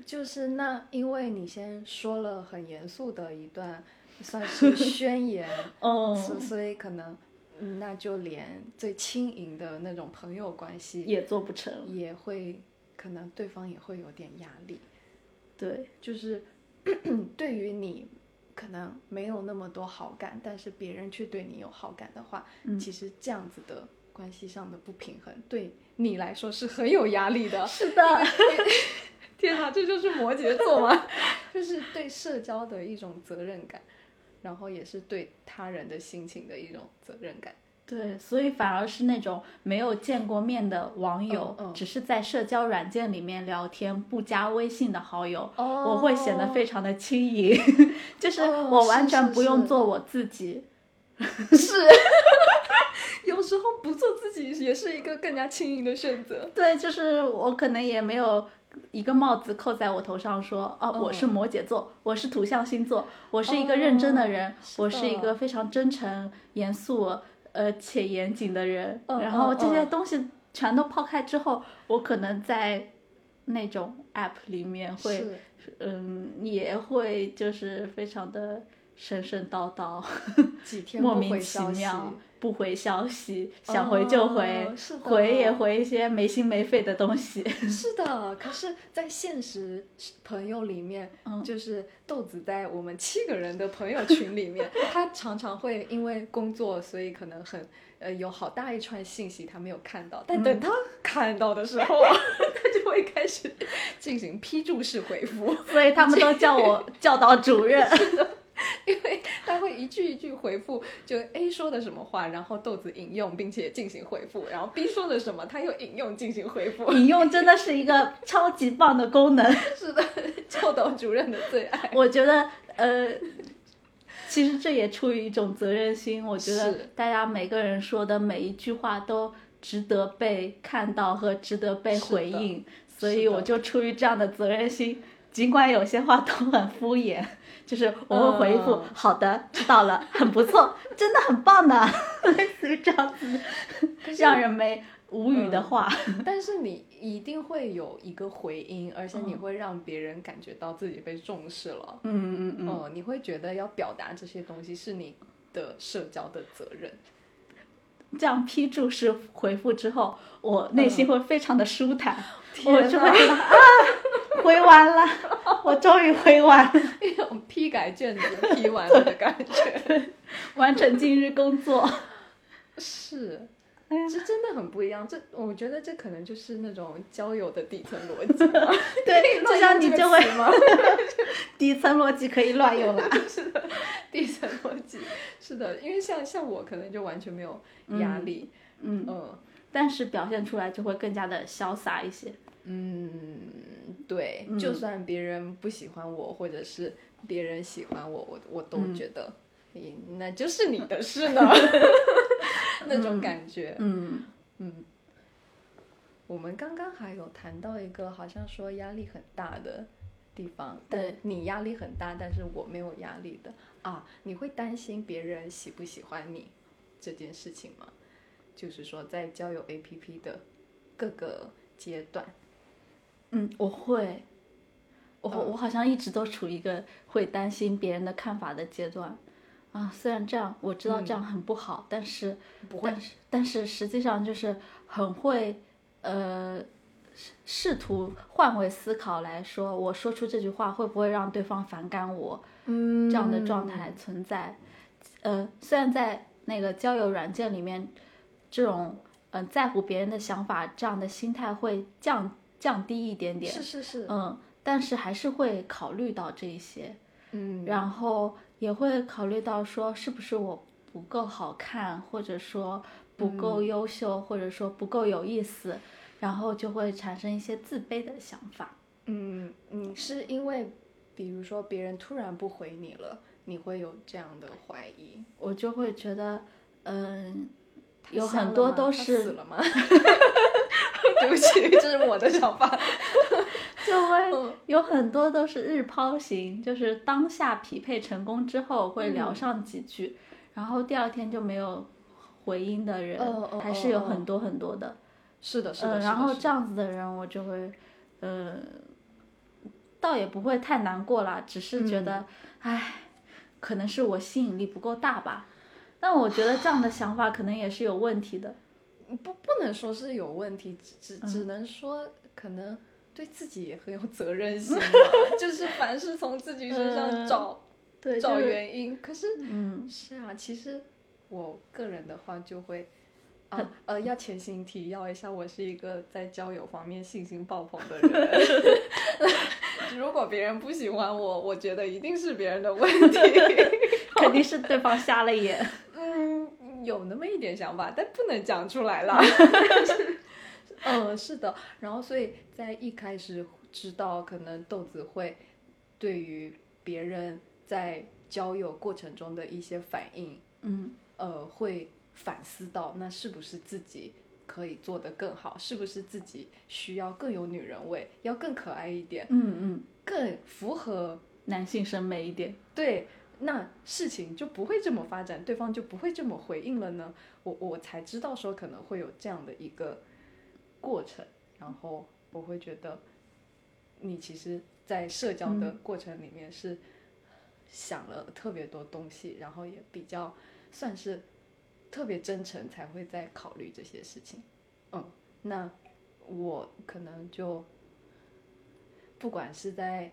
就是那，因为你先说了很严肃的一段，算是宣言，哦所所以可能，嗯那就连最轻盈的那种朋友关系也做不成。也会，可能对方也会有点压力，对，就是 对于你可能没有那么多好感，但是别人却对你有好感的话，嗯其实这样子的关系上的不平衡，对你来说是很有压力的。是的，天哪，这就是摩羯座吗？就是对社交的一种责任感，然后也是对他人的心情的一种责任感。对，所以反而是那种没有见过面的网友，嗯嗯只是在社交软件里面聊天，不加微信的好友，哦我会显得非常的轻盈，就是哦我完全不用做我自己。是，有时候不做自己也是一个更加轻盈的选择。对，就是我可能也没有一个帽子扣在我头上说，哦，我嗯是摩羯座，我是土象星座，我是一个认真的人，哦是我是一个非常真诚、严肃，呃且严谨的人。嗯然后嗯这些嗯东西全都抛开之后，我可能在那种 app 里面会，嗯，也会就是非常的神神叨叨，几天不莫名其妙，不回消息，想回就回。哦是的回也回一些没心没肺的东西。是的，可是，在现实朋友里面，嗯就是豆子在我们七个人的朋友群里面，他常常会因为工作，所以可能很呃有好大一串信息他没有看到，但等他看到的时候啊，他就会开始进行批注式回复，所以他们都叫我教导主任。因为他会一句一句回复，就 A 说的什么话，然后豆子引用并且进行回复，然后 B 说的什么，他又引用进行回复，引用真的是一个超级棒的功能，是的，教导主任的最爱。我觉得，呃，其其实这也出于一种责任心，我觉得是大家每个人说的每一句话都值得被看到和值得被回应，所以我就出于这样的责任心，尽管有些话都很敷衍，就是我会回复、嗯好的，知道了，很不错，真的很棒的，类似于这样子让人没无语的话。但是你一定会有一个回音，而且你嗯会让别人感觉到自己被重视了。嗯嗯嗯，嗯，你会觉得要表达这些东西是你的社交的责任。这样批注式回复之后，我内心会非常的舒坦，嗯。我就会啊，回完了，我终于回完了，一种批改卷子批完了的感觉。完成今日工作。是，哎呀这真的很不一样。这我觉得这可能就是那种交友的底层逻辑。对，就像你这就会？底层逻辑可以乱用 了。底层逻辑是的，因为像像我可能就完全没有压力。嗯，嗯但是表现出来就会更加的潇洒一些。嗯，对，嗯就算别人不喜欢我，或者是别人喜欢我，我我都嗯觉得，嗯那就是你的事呢，那种感觉。嗯嗯，我们刚刚还有谈到一个好像说压力很大的地方，但对。你压力很大，但是我没有压力的。啊，你会担心别人喜不喜欢你这件事情吗？就是说在交友 APP 的各个阶段，嗯，我会，我嗯。我好像一直都处于一个会担心别人的看法的阶段。啊，虽然这样我知道这样很不好，但是不会但是但是实际上就是很会，呃，试试图换位思考来说，我说出这句话会不会让对方反感我？嗯这样的状态存在。呃，虽然在那个交友软件里面，这种嗯、呃在乎别人的想法这样的心态会降降低一点点，是是是，嗯，但是还是会考虑到这一些，嗯，然后也会考虑到说是不是我不够好看，或者说不够优秀，或者说不够有意思，然后就会产生一些自卑的想法。嗯，你是因为比如说别人突然不回你了，你会有这样的怀疑？我就会觉得，嗯，他有很多都他是死了吗？对不起，这是我的想法。就会嗯有很多都是日抛型，就是当下匹配成功之后会聊嗯上几句，然后第二天就没有回音的人，还是有很多很多的。是的，是的，嗯，然后这样子的人，我就会，呃，倒也不会太难过啦，只是嗯觉得，唉，可能是我吸引力不够大吧。但我觉得这样的想法可能也是有问题的。不不能说是有问题，只只嗯只能说可能对自己也很有责任心，就是凡是从自己身上嗯找、对，找就是原因。可是嗯，是啊，其实我个人的话就会。啊，呃，要前行提要一下，我是一个在交友方面信心爆棚的人。如果别人不喜欢我，我觉得一定是别人的问题。肯定是对方瞎了眼。嗯，有那么一点想法，但不能讲出来啦。嗯，是的。然后，所以在一开始知道可能豆子会对于别人在交友过程中的一些反应，嗯呃，会反思到那是不是自己可以做得更好，是不是自己需要更有女人味，要更可爱一点，嗯嗯，更符合男性审美一点。对，那事情就不会这么发展，对方就不会这么回应了呢。我我才知道说可能会有这样的一个过程，然后我会觉得，你其实，在社交的过程里面是想了特别多东西，然后也比较算是特别真诚，才会在考虑这些事情。嗯，那我可能就不管是在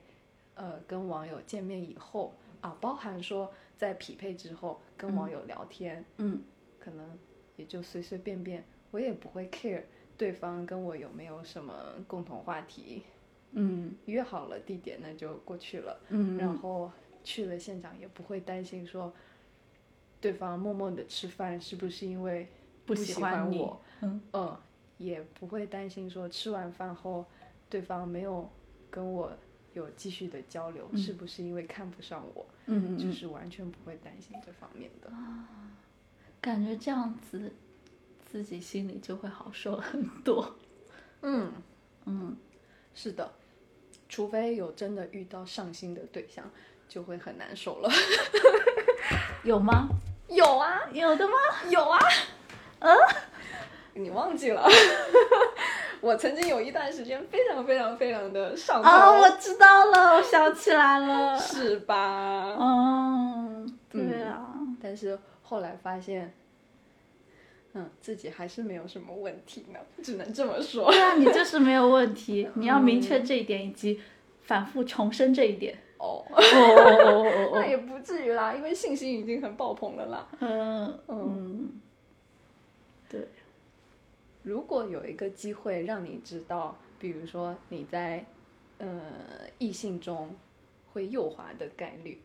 呃跟网友见面以后啊，包含说在匹配之后跟网友聊天，嗯。可能也就随随便便，我也不会 care 对方跟我有没有什么共同话题，嗯。约好了地点那就过去了，嗯，然后去了现场也不会担心说对方默默的吃饭是不是因为不喜喜欢你。我，嗯。嗯，也不会担心说吃完饭后对方没有跟我有继续的交流，嗯。是不是因为看不上我，嗯嗯，就是完全不会担心这方面的。感觉这样子自己心里就会好受很多。嗯，嗯，是的，除非有真的遇到上心的对象，就会很难受了。有吗？有啊，有的吗？有啊，嗯 你忘记了？我曾经有一段时间非常非常非常的上头，啊，我知道了，我想起来了。是吧？嗯，对啊，但是后来发现，嗯，自己还是没有什么问题呢，只能这么说。对啊，你就是没有问题，你要明确这一点，以及反复重申这一点。哦，哦哦哦哦 那也不至于啦，因为信心已经很爆棚了啦。嗯嗯，对，如果有一个机会让你知道，比如说你在呃异性中会右滑的概率，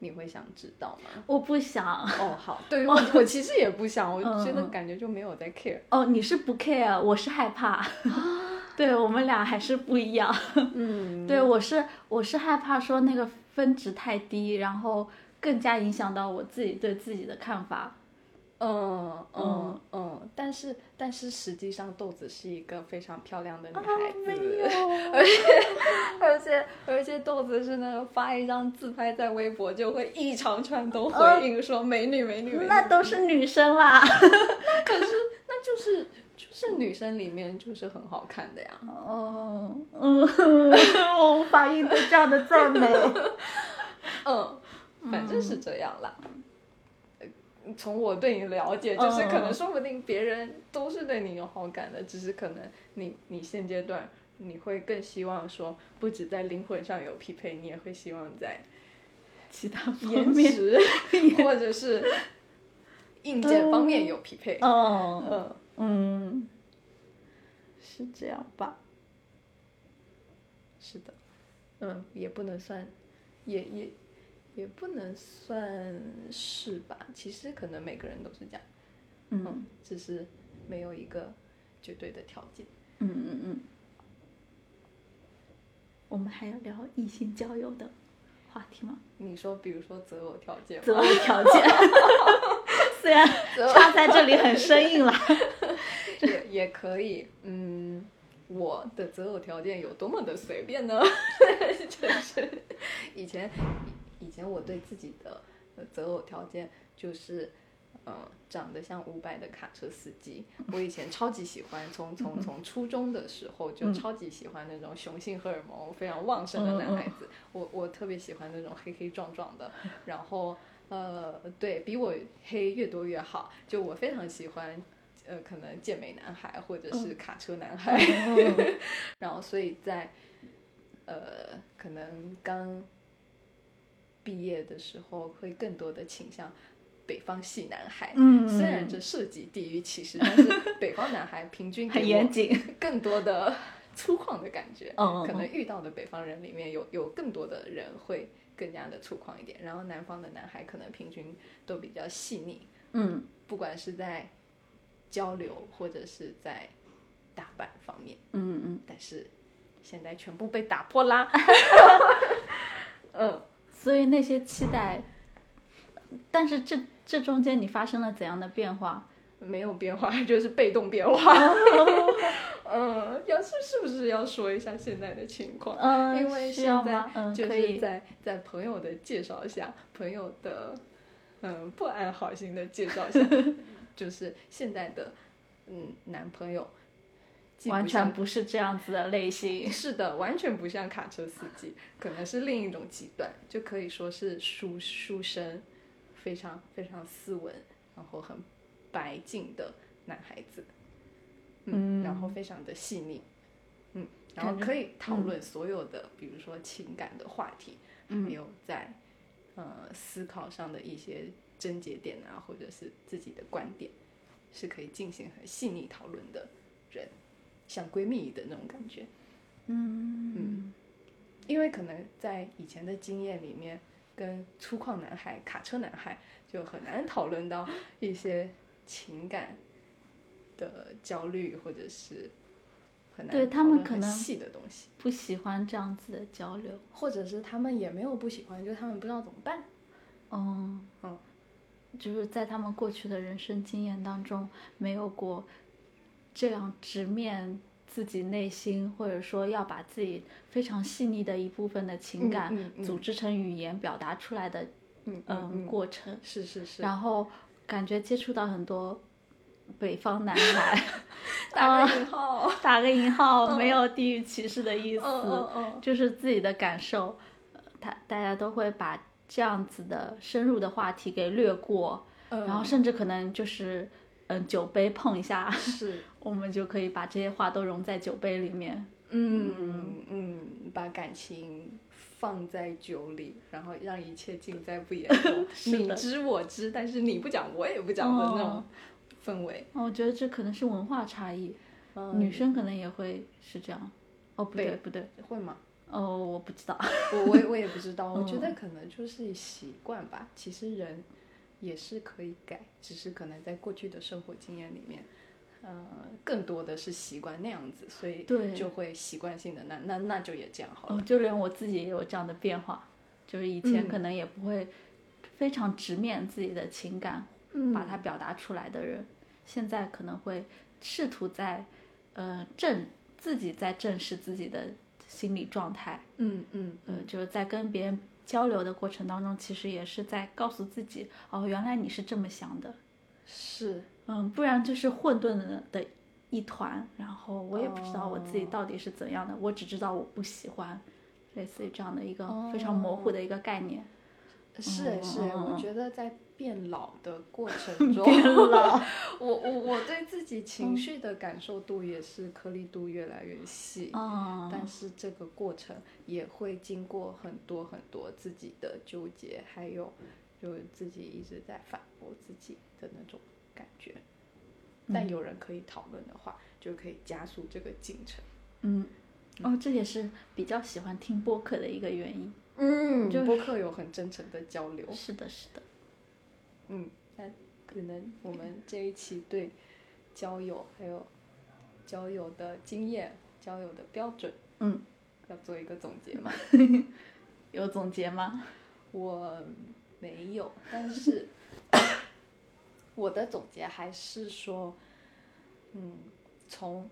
你会想知道吗？我不想。哦，好，对 我我其实也不想，我嗯觉得嗯感觉就没有在 care。哦，你是不 care，我是害怕。对我们俩还是不一样。嗯，对我是我是害怕说那个分值太低，然后更加影响到我自己对自己的看法。嗯嗯嗯，但是但是实际上豆子是一个非常漂亮的女孩子，啊没有，而且而且豆子是那个发一张自拍在微博就会一长串都呃回应说美女美女美女，那都是女生啦。那就是就是女生里面就是很好看的呀。哦，嗯，我无法应对这样的赞美。嗯，反正是这样啦。呃从我对你了解，就是可能嗯说不定别人都是对你有好感的，只是可能你你现阶段你会更希望说，不止在灵魂上有匹配，你也会希望在其他方颜面，值。或者是硬件方面有匹配。嗯，嗯，嗯，是这样吧？是的，嗯，也不能算，也也也不能算是吧。其实可能每个人都是这样，嗯只是没有一个绝对的条件。嗯嗯嗯。我们还要聊异性交友的话题吗？你说，比如说择偶条件，择偶条件，虽然插在这里很生硬了。也也可以。嗯，我的择偶条件有多么的随便呢？就是以前前我对自己的呃择偶条件就是。嗯，长得像伍佰的卡车司机，我以前超级喜欢，从从从初中的时候就嗯超级喜欢那种雄性荷尔蒙非常旺盛的男孩子，我我特别喜欢那种黑黑壮壮的，然后呃，对比我黑越多越好，就我非常喜欢，呃，可能健美男孩或者是卡车男孩，然后所以在呃可能刚毕业的时候会更多的倾向北方系男孩。嗯虽然这涉及地域歧视，但是北方男孩平均给很严谨。我更多的 粗犷的感觉。可能遇到的北方人里面有有更多的人会更加的粗犷一点，然后南方的男孩可能平均都比较细腻，嗯不管是在交流或者是在打扮方面，嗯嗯，但是现在全部被打破啦。嗯，所以那些期待，但是这这中间你发生了怎样的变化？没有变化，就是被动变化。嗯，要是是不是要说一下现在的情况？嗯，因为现在？嗯，就。是在在朋友的介绍下，朋友的嗯不安好心的介绍下，就是现在的嗯男朋友完全不是这样子的类型。是的，完全不像卡车司机，可能是另一种极端，就可以说是书书生，非常非常斯文，然后很白净的男孩子，嗯，然后非常的细腻，嗯，然后可以讨论所有的，比如说情感的话题，嗯。还有在呃思考上的一些症结点啊，或者是自己的观点，是可以进行很细腻讨论的人，像闺蜜的那种感觉。嗯因为可能在以前的经验里面，跟粗犷男孩、卡车男孩就很难讨论到一些情感的焦虑，或者是很难对他们可能细的东西，不喜欢这样子的交流。或者是他们也没有不喜欢，就是他们不知道怎么办。嗯嗯，就是在他们过去的人生经验当中，没有过这样直面自己内心，或者说要把自己非常细腻的一部分的情感组织成语言表达出来的嗯嗯过程。是是是，然后感觉接触到很多北方男孩，打个引号，打个引号，嗯。没有地域歧视的意思，就是自己的感受，呃他大家都会把这样子的深入的话题给略过，嗯，然后甚至可能就是嗯酒杯碰一下，是，我们就可以把这些话都融在酒杯里面。嗯嗯，把感情放在酒里，然后让一切尽在不言中，你知我知，但是你不讲我也不讲的那种哦氛围。我觉得这可能是文化差异，嗯女生可能也会是这样。哦，不对对不对，会吗？哦，我不知道。我我也我也不知道，我觉嗯得可能就是习惯吧。其实人也是可以改，只是可能在过去的生活经验里面，呃，更多的是习惯那样子，所以对就会习惯性的那那那就也这样好了。哦，就连我自己也有这样的变化，就是以前嗯可能也不会非常直面自己的情感，嗯把它表达出来的人，现在可能会试图在呃正自己在正视自己的心理状态，嗯嗯呃，就是在跟别人交流的过程当中，其实也是在告诉自己，哦，原来你是这么想的，是。嗯，不然就是混沌的的一团，然后我也不知道我自己哦。到底是怎样的，我只知道我不喜欢，类似于这样的一个哦非常模糊的一个概念。是是，我觉得在变老的过程 中，变老，我我我对自己情绪的感受度也是颗粒度越来越细。嗯，但是这个过程也会经过很多很多自己的纠结，还有就自己一直在反驳自己的那种感觉。但有人可以讨论的话，就可以加速这个进程。嗯，哦，这也是比较喜欢听播客的一个原因。嗯就播客有很真诚的交流。是的，是的，嗯，那可能我们这一期对交友还有交友的经验、交友的标准，嗯，要做一个总结嘛。有总结吗？我没有，但是 我的总结还是说，嗯，从，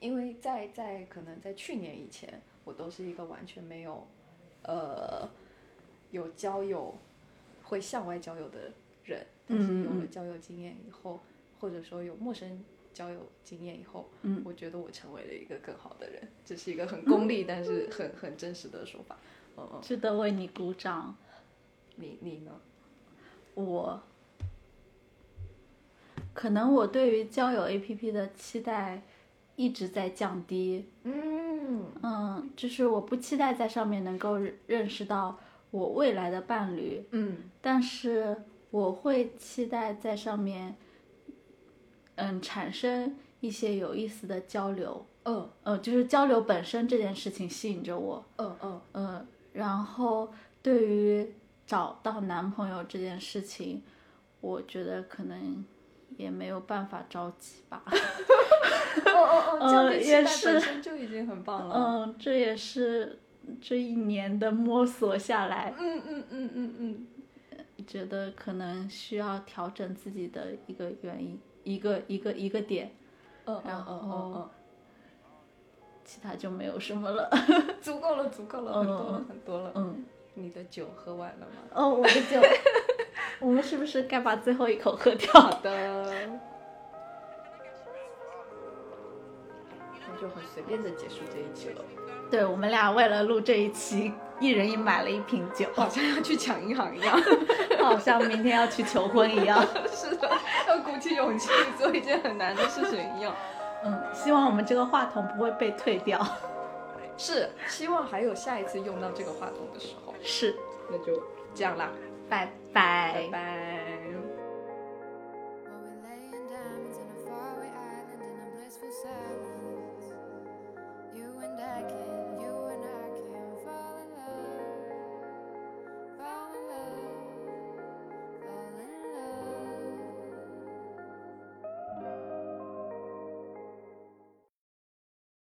因为在在可能在去年以前，我都是一个完全没有，呃，有交友会向外交友的人，但是有了交友经验以后，或者说有陌生交友经验以后，嗯我觉得我成为了一个更好的人，这是一个很功利 但是很很真实的说法。嗯嗯，值得为你鼓掌。你你呢？我可能我对于交友 APP 的期待一直在降低。嗯嗯，就是我不期待在上面能够认认识到我未来的伴侣，嗯但是我会期待在上面，嗯，产生一些有意思的交流。嗯嗯，就是交流本身这件事情吸引着我。嗯嗯嗯，然后对于找到男朋友这件事情，我觉得可能也没有办法着急吧。哦哦哦，这样呃的期待也是本身就已经很棒了。嗯，这也是这一年的摸索下来，嗯嗯嗯嗯嗯，觉得可能需要调整自己的一个原因，一个一个一个点，然嗯嗯嗯嗯其他就没有什么了。嗯，足够了足够了，很多了嗯很多了。嗯，你的酒喝完了吗？哦，我的酒，我们是不是该把最后一口喝掉？好的。就很随便的结束这一期了。对我们俩为了录这一期一人也买了一瓶酒好像要去抢银行一样 好像明天要去求婚一样 是的要鼓起勇气做一件很难的事情一样嗯希望我们这个话筒不会被退掉。是希望还有下一次用到这个话筒的时候。是。那就这样啦拜拜拜拜。